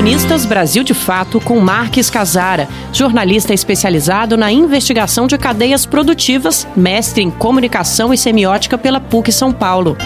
Colunistas Brasil de Fato com Marques Casara, jornalista especializado na investigação de cadeias produtivas, mestre em comunicação e semiótica pela PUC São Paulo.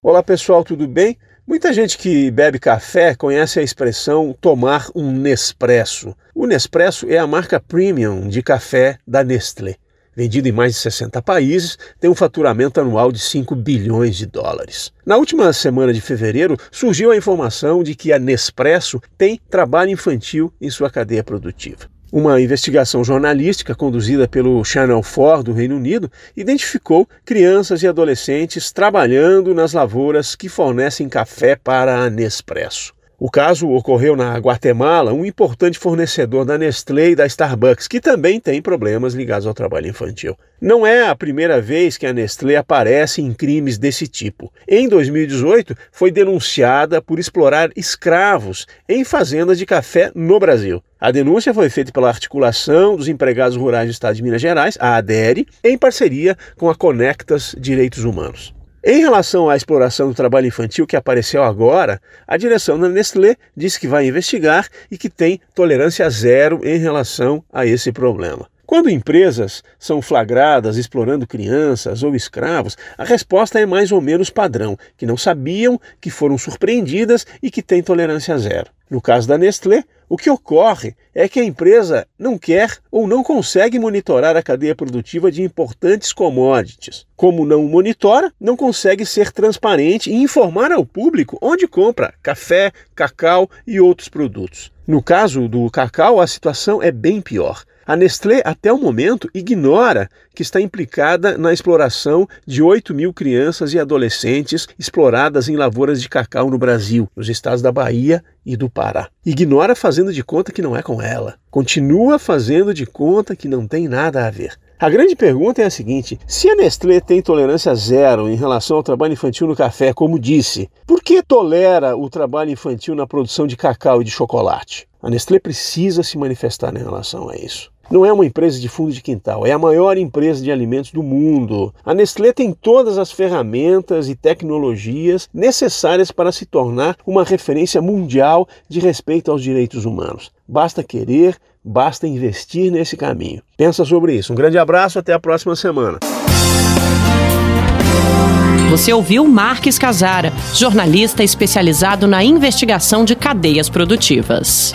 Olá pessoal, tudo bem? Muita gente que bebe café conhece a expressão tomar um Nespresso. O Nespresso é a marca premium de café da Nestlé vendido em mais de 60 países, tem um faturamento anual de 5 bilhões de dólares. Na última semana de fevereiro, surgiu a informação de que a Nespresso tem trabalho infantil em sua cadeia produtiva. Uma investigação jornalística conduzida pelo Channel 4 do Reino Unido identificou crianças e adolescentes trabalhando nas lavouras que fornecem café para a Nespresso. O caso ocorreu na Guatemala, um importante fornecedor da Nestlé e da Starbucks, que também tem problemas ligados ao trabalho infantil. Não é a primeira vez que a Nestlé aparece em crimes desse tipo. Em 2018, foi denunciada por explorar escravos em fazendas de café no Brasil. A denúncia foi feita pela Articulação dos Empregados Rurais do Estado de Minas Gerais, a ADERE, em parceria com a Conectas Direitos Humanos. Em relação à exploração do trabalho infantil que apareceu agora, a direção da Nestlé disse que vai investigar e que tem tolerância zero em relação a esse problema. Quando empresas são flagradas explorando crianças ou escravos, a resposta é mais ou menos padrão, que não sabiam, que foram surpreendidas e que têm tolerância zero. No caso da Nestlé, o que ocorre é que a empresa não quer ou não consegue monitorar a cadeia produtiva de importantes commodities. Como não monitora, não consegue ser transparente e informar ao público onde compra café, cacau e outros produtos. No caso do cacau, a situação é bem pior. A Nestlé, até o momento, ignora que está implicada na exploração de 8 mil crianças e adolescentes exploradas em lavouras de cacau no Brasil, nos estados da Bahia e do Pará. Ignora fazendo de conta que não é com ela. Continua fazendo de conta que não tem nada a ver. A grande pergunta é a seguinte: se a Nestlé tem tolerância zero em relação ao trabalho infantil no café, como disse, por que tolera o trabalho infantil na produção de cacau e de chocolate? A Nestlé precisa se manifestar em relação a isso. Não é uma empresa de fundo de quintal, é a maior empresa de alimentos do mundo. A Nestlé tem todas as ferramentas e tecnologias necessárias para se tornar uma referência mundial de respeito aos direitos humanos. Basta querer, basta investir nesse caminho. Pensa sobre isso. Um grande abraço, até a próxima semana. Você ouviu Marques Casara, jornalista especializado na investigação de cadeias produtivas.